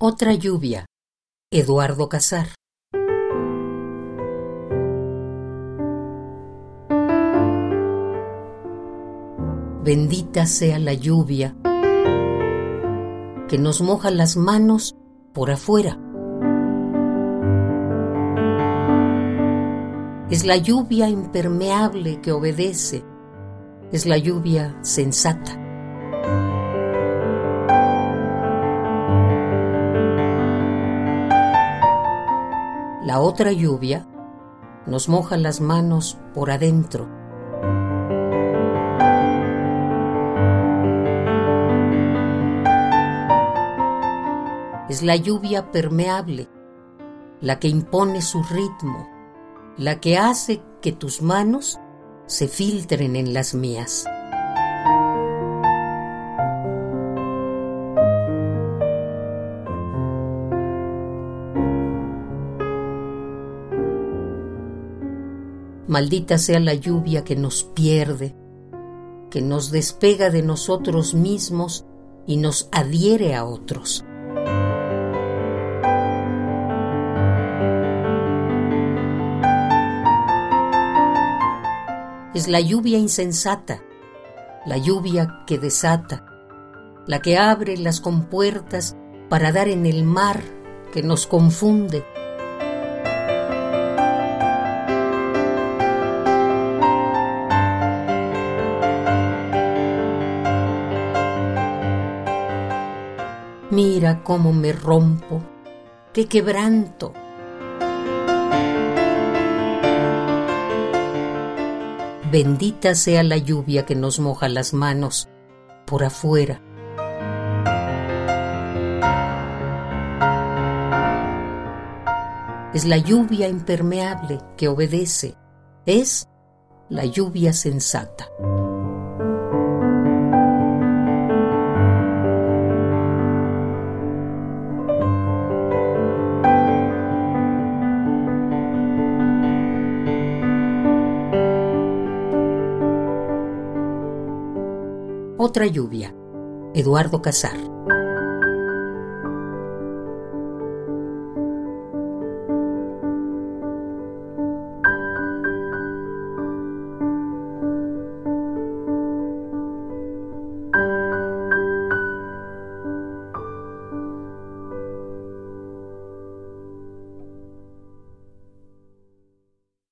Otra lluvia. Eduardo Casar. Bendita sea la lluvia que nos moja las manos por afuera. Es la lluvia impermeable que obedece. Es la lluvia sensata. La otra lluvia nos moja las manos por adentro. Es la lluvia permeable, la que impone su ritmo, la que hace que tus manos se filtren en las mías. Maldita sea la lluvia que nos pierde, que nos despega de nosotros mismos y nos adhiere a otros. Es la lluvia insensata, la lluvia que desata, la que abre las compuertas para dar en el mar que nos confunde Mira cómo me rompo, qué quebranto. Bendita sea la lluvia que nos moja las manos por afuera. Es la lluvia impermeable que obedece. Es la lluvia sensata. Otra lluvia. Eduardo Casar.